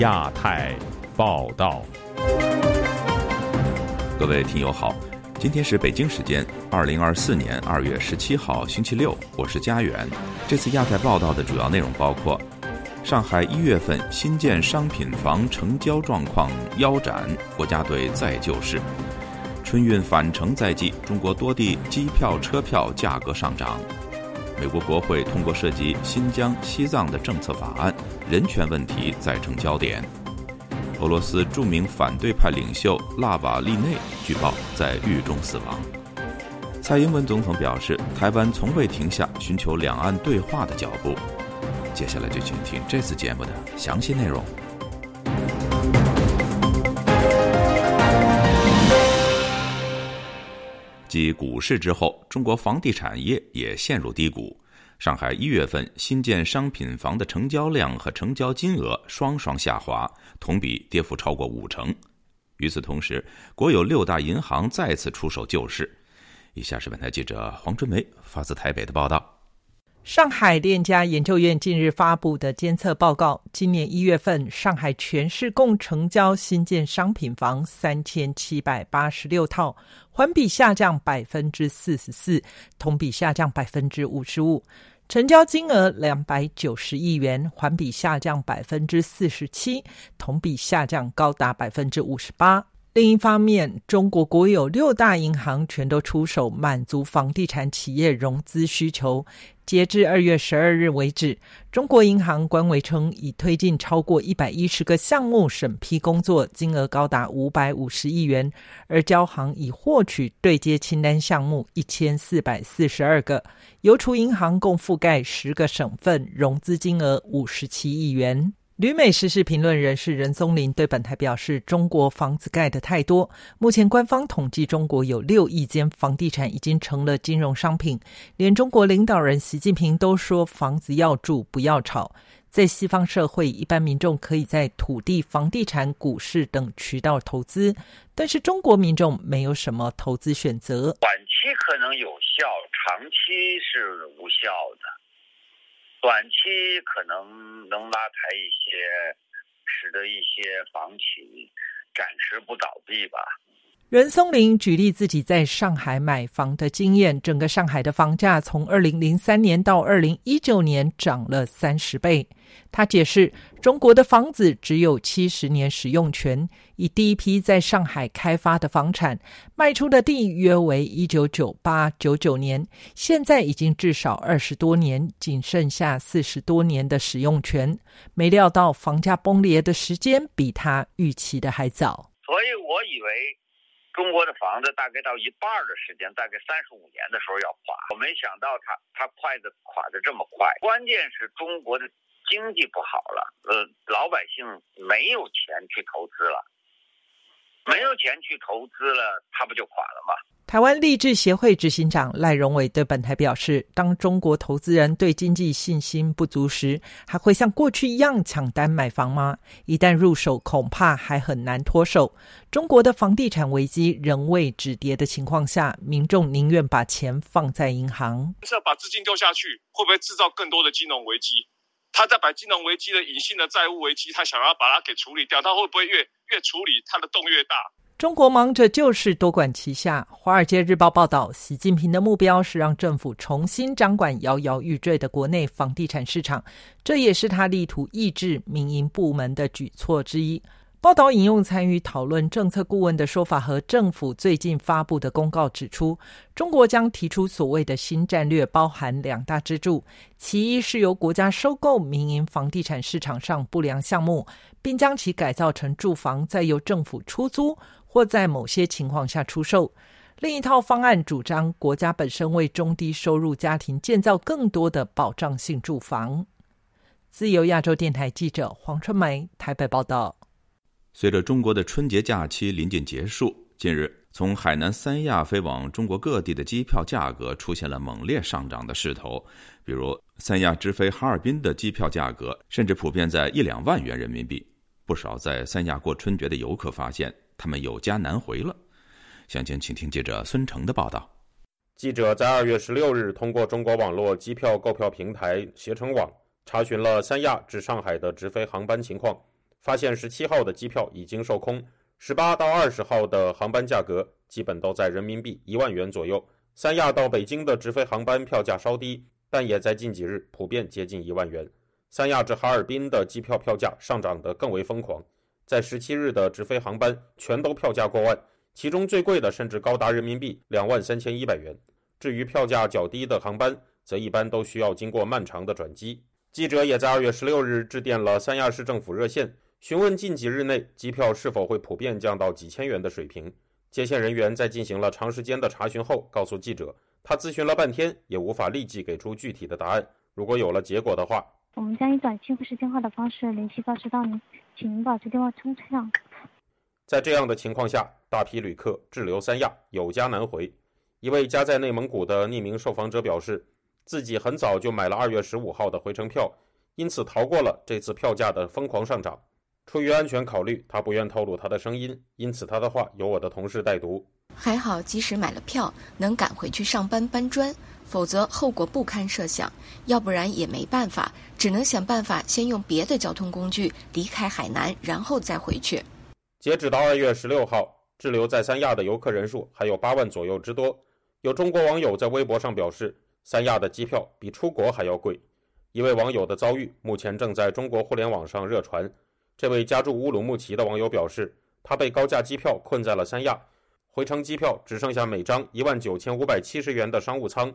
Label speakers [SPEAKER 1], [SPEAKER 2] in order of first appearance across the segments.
[SPEAKER 1] 亚太报道，
[SPEAKER 2] 各位听友好，今天是北京时间二零二四年二月十七号星期六，我是家园。这次亚太报道的主要内容包括：上海一月份新建商品房成交状况腰斩，国家队再救市；春运返程在即，中国多地机票、车票价格上涨。美国国会通过涉及新疆、西藏的政策法案，人权问题再成焦点。俄罗斯著名反对派领袖拉瓦利内据报在狱中死亡。蔡英文总统表示，台湾从未停下寻求两岸对话的脚步。接下来就请听这次节目的详细内容。继股市之后，中国房地产业也陷入低谷。上海一月份新建商品房的成交量和成交金额双双下滑，同比跌幅超过五成。与此同时，国有六大银行再次出手救市。以下是本台记者黄春梅发自台北的报道。
[SPEAKER 3] 上海链家研究院近日发布的监测报告，今年一月份，上海全市共成交新建商品房三千七百八十六套，环比下降百分之四十四，同比下降百分之五十五，成交金额两百九十亿元，环比下降百分之四十七，同比下降高达百分之五十八。另一方面，中国国有六大银行全都出手满足房地产企业融资需求。截至二月十二日为止，中国银行官微称已推进超过一百一十个项目审批工作，金额高达五百五十亿元；而交行已获取对接清单项目一千四百四十二个，邮储银行共覆盖十个省份，融资金额五十七亿元。旅美时事评论人士任松林对本台表示：“中国房子盖的太多，目前官方统计，中国有六亿间房地产已经成了金融商品。连中国领导人习近平都说，房子要住，不要炒。在西方社会，一般民众可以在土地、房地产、股市等渠道投资，但是中国民众没有什么投资选择。
[SPEAKER 4] 短期可能有效，长期是无效的。”短期可能能拉抬一些，使得一些房企暂时不倒闭吧。
[SPEAKER 3] 任松林举例自己在上海买房的经验，整个上海的房价从二零零三年到二零一九年涨了三十倍。他解释，中国的房子只有七十年使用权，以第一批在上海开发的房产卖出的地约为一九九八九九年，现在已经至少二十多年，仅剩下四十多年的使用权。没料到房价崩裂的时间比他预期的还早，
[SPEAKER 4] 所以我以为。中国的房子大概到一半的时间，大概三十五年的时候要垮。我没想到它它快的垮的这么快。关键是中国的经济不好了，呃，老百姓没有钱去投资了，没有钱去投资了，他不就垮了吗？
[SPEAKER 3] 台湾励志协会执行长赖荣伟对本台表示：“当中国投资人对经济信心不足时，还会像过去一样抢单买房吗？一旦入手，恐怕还很难脱手。中国的房地产危机仍未止跌的情况下，民众宁愿把钱放在银行。
[SPEAKER 5] 是要把资金丢下去，会不会制造更多的金融危机？他在把金融危机的隐性的债务危机，他想要把它给处理掉，他会不会越越处理，他的洞越大？”
[SPEAKER 3] 中国忙着就是，多管齐下。《华尔街日报》报道，习近平的目标是让政府重新掌管摇摇欲坠的国内房地产市场，这也是他力图抑制民营部门的举措之一。报道引用参与讨论政策顾问的说法和政府最近发布的公告指出，中国将提出所谓的新战略，包含两大支柱：其一是由国家收购民营房地产市场上不良项目，并将其改造成住房，再由政府出租。或在某些情况下出售。另一套方案主张国家本身为中低收入家庭建造更多的保障性住房。自由亚洲电台记者黄春梅台北报道。
[SPEAKER 2] 随着中国的春节假期临近结束，近日从海南三亚飞往中国各地的机票价格出现了猛烈上涨的势头。比如三亚直飞哈尔滨的机票价格甚至普遍在一两万元人民币。不少在三亚过春节的游客发现。他们有家难回了。详情，请听记者孙成的报道。
[SPEAKER 6] 记者在二月十六日通过中国网络机票购票平台携程网查询了三亚至上海的直飞航班情况，发现十七号的机票已经售空，十八到二十号的航班价格基本都在人民币一万元左右。三亚到北京的直飞航班票价稍低，但也在近几日普遍接近一万元。三亚至哈尔滨的机票票价上涨得更为疯狂，在十七日的直飞航班全都票价过万，其中最贵的甚至高达人民币两万三千一百元。至于票价较低的航班，则一般都需要经过漫长的转机。记者也在二月十六日致电了三亚市政府热线。询问近几日内机票是否会普遍降到几千元的水平，接线人员在进行了长时间的查询后，告诉记者，他咨询了半天也无法立即给出具体的答案。如果有了结果的话，
[SPEAKER 7] 我们将以短信或是电话的方式联系告知到您，请您保持电话通畅。
[SPEAKER 6] 在这样的情况下，大批旅客滞留三亚，有家难回。一位家在内蒙古的匿名受访者表示，自己很早就买了二月十五号的回程票，因此逃过了这次票价的疯狂上涨。出于安全考虑，他不愿透露他的声音，因此他的话由我的同事代读。
[SPEAKER 8] 还好，及时买了票，能赶回去上班搬砖，否则后果不堪设想。要不然也没办法，只能想办法先用别的交通工具离开海南，然后再回去。
[SPEAKER 6] 截止到二月十六号，滞留在三亚的游客人数还有八万左右之多。有中国网友在微博上表示，三亚的机票比出国还要贵。一位网友的遭遇目前正在中国互联网上热传。这位家住乌鲁木齐的网友表示，他被高价机票困在了三亚，回程机票只剩下每张一万九千五百七十元的商务舱，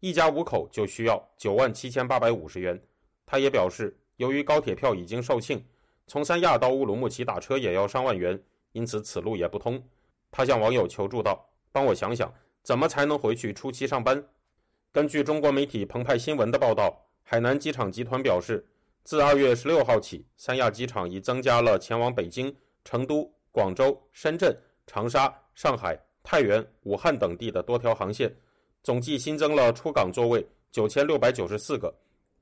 [SPEAKER 6] 一家五口就需要九万七千八百五十元。他也表示，由于高铁票已经售罄，从三亚到乌鲁木齐打车也要上万元，因此此路也不通。他向网友求助道：“帮我想想，怎么才能回去初期上班？”根据中国媒体澎湃新闻的报道，海南机场集团表示。自二月十六号起，三亚机场已增加了前往北京、成都、广州、深圳、长沙、上海、太原、武汉等地的多条航线，总计新增了出港座位九千六百九十四个。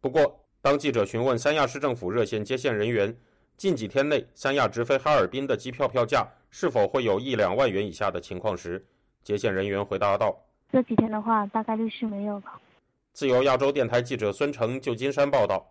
[SPEAKER 6] 不过，当记者询问三亚市政府热线接线人员，近几天内三亚直飞哈尔滨的机票票价是否会有一两万元以下的情况时，接线人员回答道：“
[SPEAKER 7] 这几天的话，大概率是没有吧。”
[SPEAKER 6] 自由亚洲电台记者孙成，旧金山报道。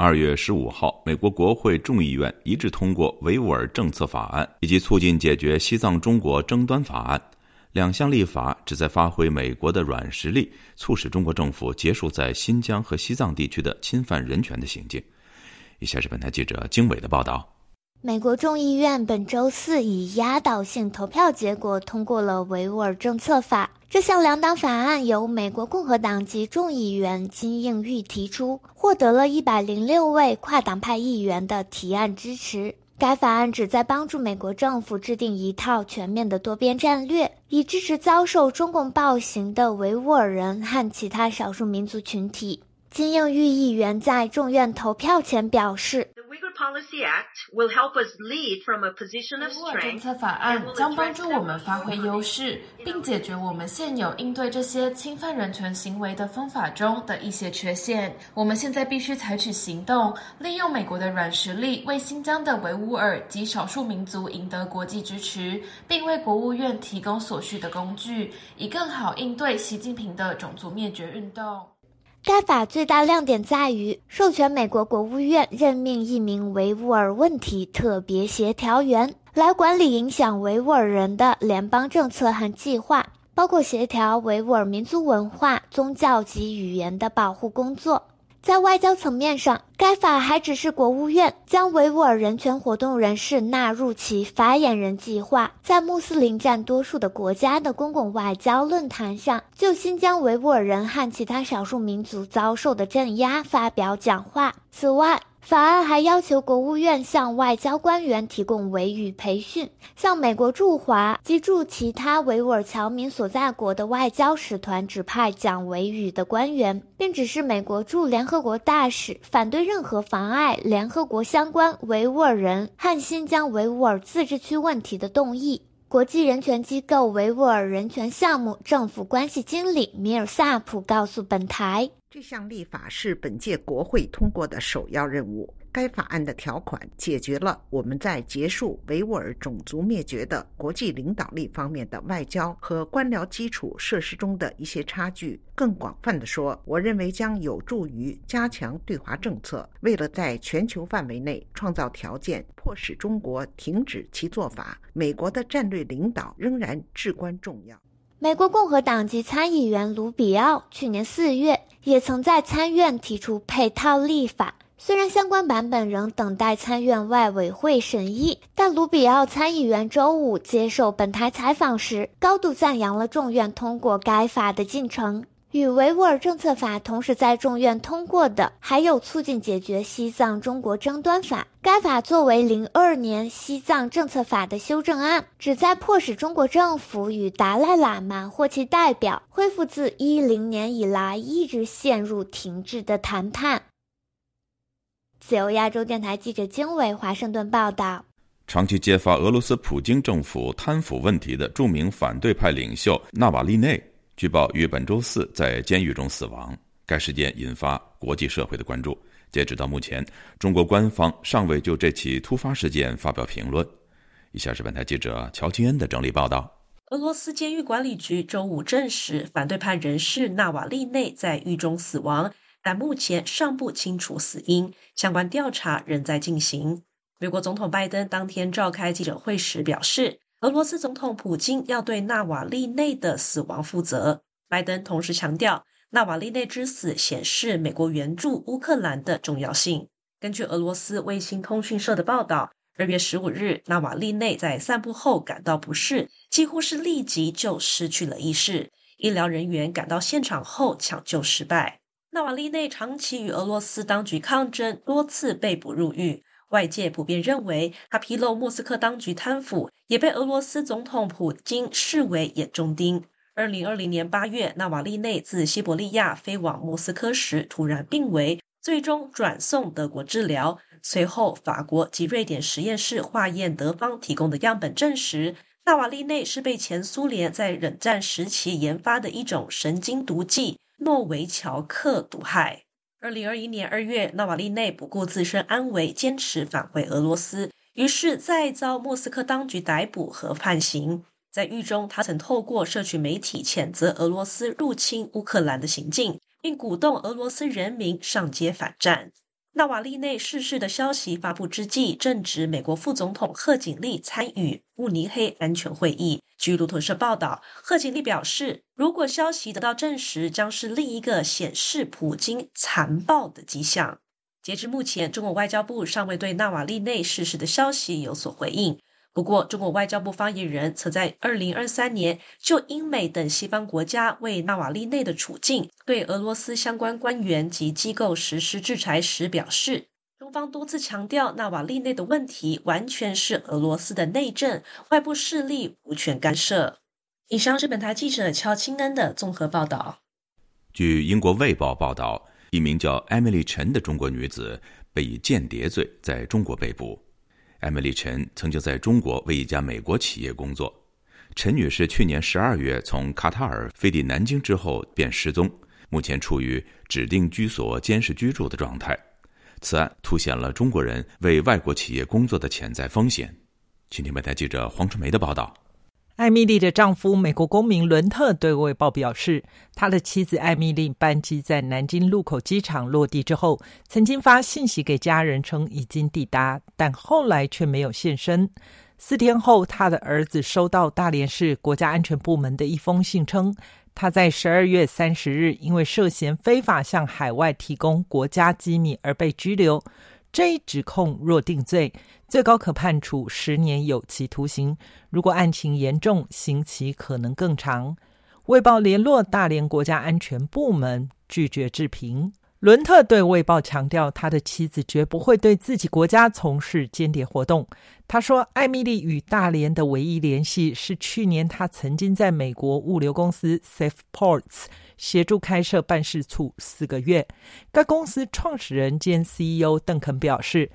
[SPEAKER 2] 二月十五号，美国国会众议院一致通过维吾尔政策法案以及促进解决西藏中国争端法案。两项立法旨在发挥美国的软实力，促使中国政府结束在新疆和西藏地区的侵犯人权的行径。以下是本台记者经纬的报道。
[SPEAKER 9] 美国众议院本周四以压倒性投票结果通过了维吾尔政策法。这项两党法案由美国共和党籍众议员金应玉提出，获得了一百零六位跨党派议员的提案支持。该法案旨在帮助美国政府制定一套全面的多边战略，以支持遭受中共暴行的维吾尔人和其他少数民族群体。金应玉议员在众院投票前表示。
[SPEAKER 10] 维吾尔政策法案将帮助我们发挥优势，并解决我们现有应对这些侵犯人权行为的方法中的一些缺陷。我们现在必须采取行动，利用美国的软实力，为新疆的维吾尔及少数民族赢得国际支持，并为国务院提供所需的工具，以更好应对习近平的种族灭绝运动。
[SPEAKER 9] 该法最大亮点在于授权美国国务院任命一名维吾尔问题特别协调员，来管理影响维吾尔人的联邦政策和计划，包括协调维吾尔民族文化、宗教及语言的保护工作。在外交层面上，该法还指示国务院将维吾尔人权活动人士纳入其发言人计划，在穆斯林占多数的国家的公共外交论坛上，就新疆维吾尔人和其他少数民族遭受的镇压发表讲话。此外，法案还要求国务院向外交官员提供维语培训，向美国驻华及驻其他维吾尔侨民所在国的外交使团指派讲维语的官员，并指示美国驻联合国大使反对任何妨碍联合国相关维吾尔人和新疆维吾尔自治区问题的动议。国际人权机构维吾尔人权项目政府关系经理米尔萨普告诉本台。
[SPEAKER 11] 这项立法是本届国会通过的首要任务。该法案的条款解决了我们在结束维吾尔种族灭绝的国际领导力方面的外交和官僚基础设施中的一些差距。更广泛的说，我认为将有助于加强对华政策。为了在全球范围内创造条件，迫使中国停止其做法，美国的战略领导仍然至关重要。
[SPEAKER 9] 美国共和党籍参议员卢比奥去年四月也曾在参院提出配套立法，虽然相关版本仍等待参院外委会审议，但卢比奥参议员周五接受本台采访时，高度赞扬了众院通过该法的进程。与维吾尔政策法同时在众院通过的，还有促进解决西藏中国争端法。该法作为零二年西藏政策法的修正案，旨在迫使中国政府与达赖喇嘛或其代表恢复自一零年以来一直陷入停滞的谈判。自由亚洲电台记者经纬华盛顿报道：
[SPEAKER 2] 长期揭发俄罗斯普京政府贪腐问题的著名反对派领袖纳瓦利内。据报于本周四在监狱中死亡，该事件引发国际社会的关注。截止到目前，中国官方尚未就这起突发事件发表评论。以下是本台记者乔金恩的整理报道：
[SPEAKER 12] 俄罗斯监狱管理局周五证实，反对派人士纳瓦利内在狱中死亡，但目前尚不清楚死因，相关调查仍在进行。美国总统拜登当天召开记者会时表示。俄罗斯总统普京要对纳瓦利内的死亡负责。拜登同时强调，纳瓦利内之死显示美国援助乌克兰的重要性。根据俄罗斯卫星通讯社的报道，二月十五日，纳瓦利内在散步后感到不适，几乎是立即就失去了意识。医疗人员赶到现场后抢救失败。纳瓦利内长期与俄罗斯当局抗争，多次被捕入狱。外界普遍认为，他披露莫斯科当局贪腐，也被俄罗斯总统普京视为眼中钉。二零二零年八月，纳瓦利内自西伯利亚飞往莫斯科时突然病危，最终转送德国治疗。随后，法国及瑞典实验室化验德方提供的样本证实，纳瓦利内是被前苏联在冷战时期研发的一种神经毒剂诺维乔克毒害。二零二一年二月，纳瓦利内不顾自身安危，坚持返回俄罗斯，于是再遭莫斯科当局逮捕和判刑。在狱中，他曾透过社群媒体谴责俄罗斯入侵乌克兰的行径，并鼓动俄罗斯人民上街反战。纳瓦利内逝世的消息发布之际，正值美国副总统贺锦丽参与慕尼黑安全会议。据路透社报道，贺锦丽表示，如果消息得到证实，将是另一个显示普京残暴的迹象。截至目前，中国外交部尚未对纳瓦利内逝世的消息有所回应。不过，中国外交部发言人曾在二零二三年就英美等西方国家为纳瓦利内的处境对俄罗斯相关官员及机构实施制裁时表示，中方多次强调，纳瓦利内的问题完全是俄罗斯的内政，外部势力无权干涉。以上是本台记者乔清恩的综合报道。
[SPEAKER 2] 据英国《卫报》报道，一名叫艾米丽·陈的中国女子被以间谍罪在中国被捕。艾米丽·陈曾经在中国为一家美国企业工作。陈女士去年十二月从卡塔尔飞抵南京之后便失踪，目前处于指定居所监视居住的状态。此案凸显了中国人为外国企业工作的潜在风险。请听本台记者黄春梅的报道。
[SPEAKER 3] 艾米丽的丈夫，美国公民伦特对《卫报》表示，他的妻子艾米丽班机在南京禄口机场落地之后，曾经发信息给家人称已经抵达，但后来却没有现身。四天后，他的儿子收到大连市国家安全部门的一封信，称他在十二月三十日因为涉嫌非法向海外提供国家机密而被拘留。这一指控若定罪，最高可判处十年有期徒刑；如果案情严重，刑期可能更长。卫报联络大连国家安全部门，拒绝置评。伦特对卫报强调，他的妻子绝不会对自己国家从事间谍活动。他说，艾米丽与大连的唯一联系是去年他曾经在美国物流公司 SafePorts。协助开设办事处四个月。该公司创始人兼 CEO 邓肯表示，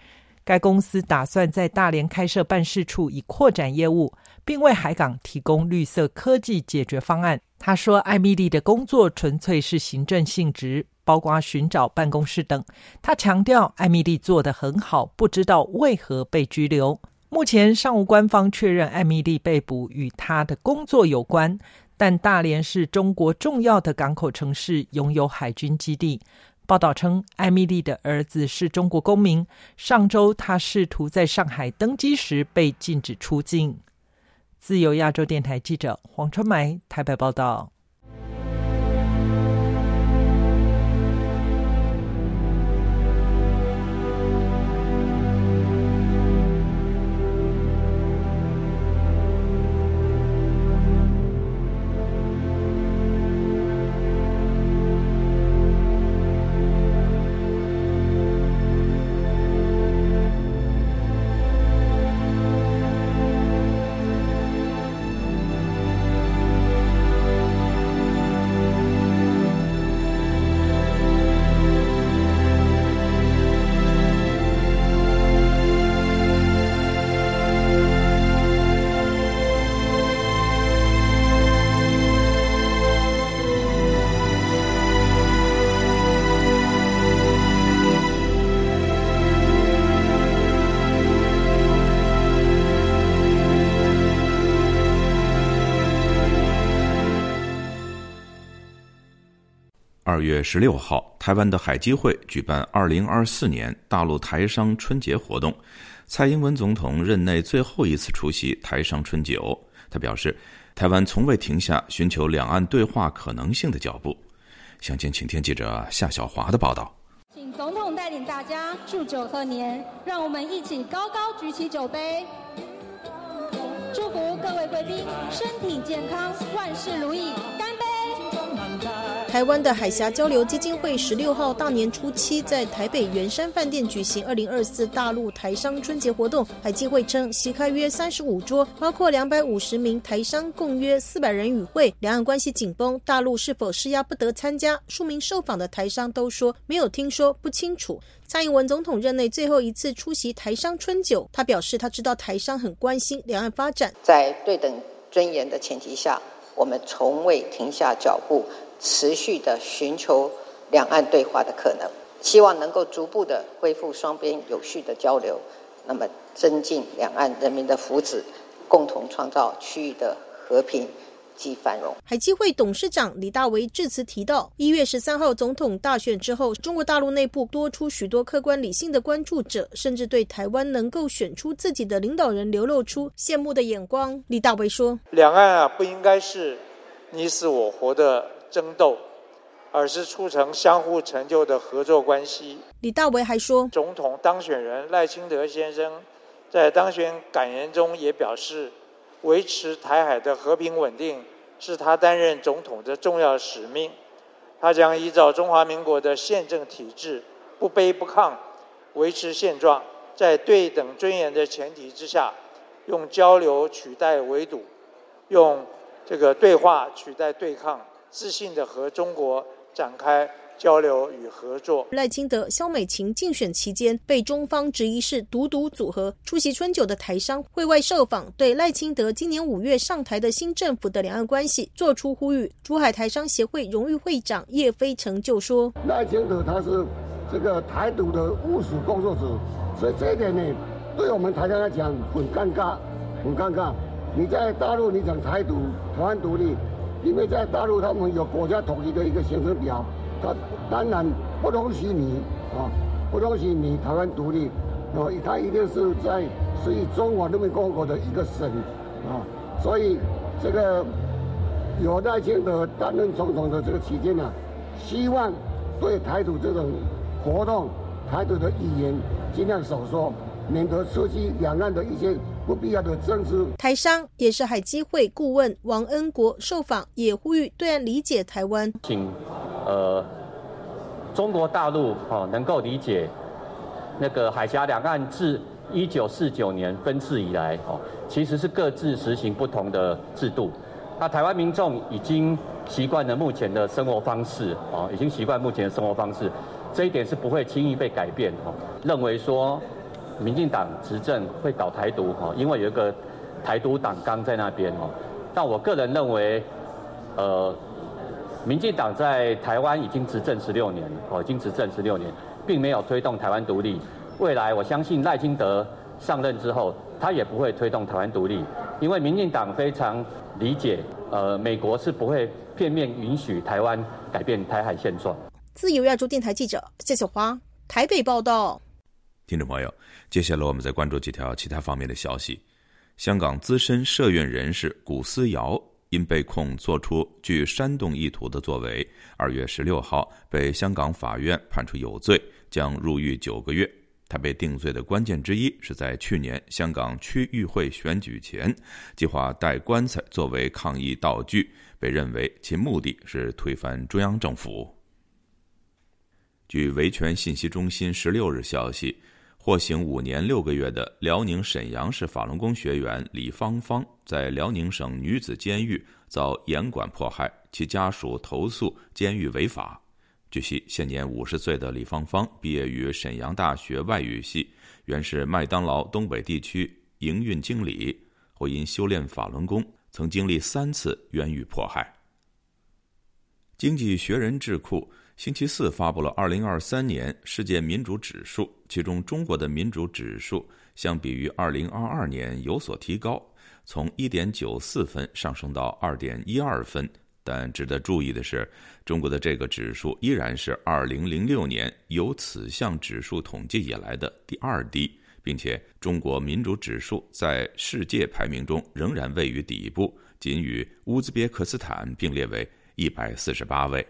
[SPEAKER 3] 该公司打算在大连开设办事处，以扩展业务，并为海港提供绿色科技解决方案。他说：“艾米丽的工作纯粹是行政性质，包括寻找办公室等。”他强调，艾米丽做得很好，不知道为何被拘留。目前尚无官方确认艾米丽被捕与她的工作有关。但大连是中国重要的港口城市，拥有海军基地。报道称，艾米丽的儿子是中国公民。上周，他试图在上海登机时被禁止出境。自由亚洲电台记者黄春梅台北报道。
[SPEAKER 2] 二月十六号，台湾的海基会举办二零二四年大陆台商春节活动。蔡英文总统任内最后一次出席台商春酒，他表示，台湾从未停下寻求两岸对话可能性的脚步。详情，请听记者夏小华的报道。
[SPEAKER 13] 请总统带领大家祝酒贺年，让我们一起高高举起酒杯，祝福各位贵宾身体健康，万事如意，
[SPEAKER 14] 台湾的海峡交流基金会十六号大年初七在台北圆山饭店举行二零二四大陆台商春节活动。海基会称，席开约三十五桌，包括两百五十名台商，共约四百人与会。两岸关系紧绷，大陆是否施压不得参加？数名受访的台商都说没有听说，不清楚。蔡英文总统任内最后一次出席台商春酒，他表示他知道台商很关心两岸发展，
[SPEAKER 15] 在对等尊严的前提下，我们从未停下脚步。持续的寻求两岸对话的可能，希望能够逐步的恢复双边有序的交流，那么增进两岸人民的福祉，共同创造区域的和平及繁荣。
[SPEAKER 14] 海基会董事长李大为致辞提到，一月十三号总统大选之后，中国大陆内部多出许多客观理性的关注者，甚至对台湾能够选出自己的领导人流露出羡慕的眼光。李大为说：“
[SPEAKER 16] 两岸啊，不应该是你死我活的争斗，而是促成相互成就的合作关系。”
[SPEAKER 14] 李大为还说，
[SPEAKER 16] 总统当选人赖清德先生在当选感言中也表示。维持台海的和平稳定是他担任总统的重要使命。他将依照中华民国的宪政体制，不卑不亢，维持现状，在对等尊严的前提之下，用交流取代围堵，用这个对话取代对抗，自信的和中国展开。交流与合作。
[SPEAKER 14] 赖清德、肖美琴竞选期间被中方质疑是独独组合。出席春酒的台商会外受访，对赖清德今年五月上台的新政府的两岸关系作出呼吁。珠海台商协会荣誉会长叶飞成就说：“
[SPEAKER 17] 赖清德他是这个台独的务实工作者，所以这一点呢，对我们台商来讲很尴尬，很尴尬。你在大陆你讲台独、台湾独立，因为在大陆他们有国家统一的一个行程表。”他当然不容许你啊，不容许你台湾独立，所以，他一定是在属于中华人民共和国的一个省啊，所以这个有赖清德担任总统的这个期间呢，希望对台独这种活动、台独的语言尽量少说，免得刺激两岸的一些不必要的政治。
[SPEAKER 14] 台商也是海基会顾问王恩国受访也呼吁对岸理解台湾。
[SPEAKER 18] 请。呃，中国大陆哦能够理解那个海峡两岸自一九四九年分治以来哦，其实是各自实行不同的制度。那台湾民众已经习惯了目前的生活方式哦，已经习惯目前的生活方式，这一点是不会轻易被改变哦。认为说民进党执政会搞台独哦，因为有一个台独党纲在那边哦。但我个人认为，呃。民进党在台湾已经执政十六年，哦，已经执政十六年，并没有推动台湾独立。未来我相信赖清德上任之后，他也不会推动台湾独立，因为民进党非常理解，呃，美国是不会片面允许台湾改变台海现状。
[SPEAKER 14] 自由亚洲电台记者谢小华台北报道。
[SPEAKER 2] 听众朋友，接下来我们再关注几条其他方面的消息。香港资深社运人士古思尧。因被控作出具煽动意图的作为，二月十六号被香港法院判处有罪，将入狱九个月。他被定罪的关键之一是在去年香港区议会选举前，计划带棺材作为抗议道具，被认为其目的是推翻中央政府。据维权信息中心十六日消息。获刑五年六个月的辽宁沈阳市法轮功学员李芳芳，在辽宁省女子监狱遭严管迫害，其家属投诉监狱违法。据悉，现年五十岁的李芳芳毕业于沈阳大学外语系，原是麦当劳东北地区营运经理，后因修炼法轮功，曾经历三次冤狱迫害。经济学人智库。星期四发布了2023年世界民主指数，其中中国的民主指数相比于2022年有所提高，从1.94分上升到2.12分。但值得注意的是，中国的这个指数依然是2006年有此项指数统计以来的第二低，并且中国民主指数在世界排名中仍然位于底部，仅与乌兹别克斯坦并列为148位。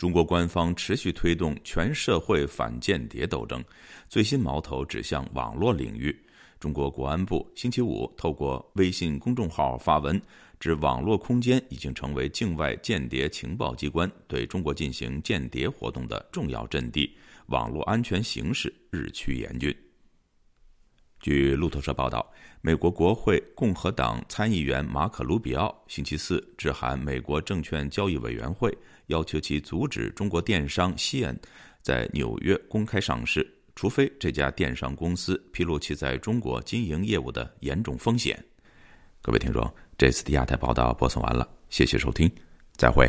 [SPEAKER 2] 中国官方持续推动全社会反间谍斗争，最新矛头指向网络领域。中国国安部星期五透过微信公众号发文，指网络空间已经成为境外间谍情报机关对中国进行间谍活动的重要阵地，网络安全形势日趋严峻。据路透社报道，美国国会共和党参议员马可·卢比奥星期四致函美国证券交易委员会。要求其阻止中国电商西恩在纽约公开上市，除非这家电商公司披露其在中国经营业务的严重风险。各位听众，这次的亚太报道播送完了，谢谢收听，再会。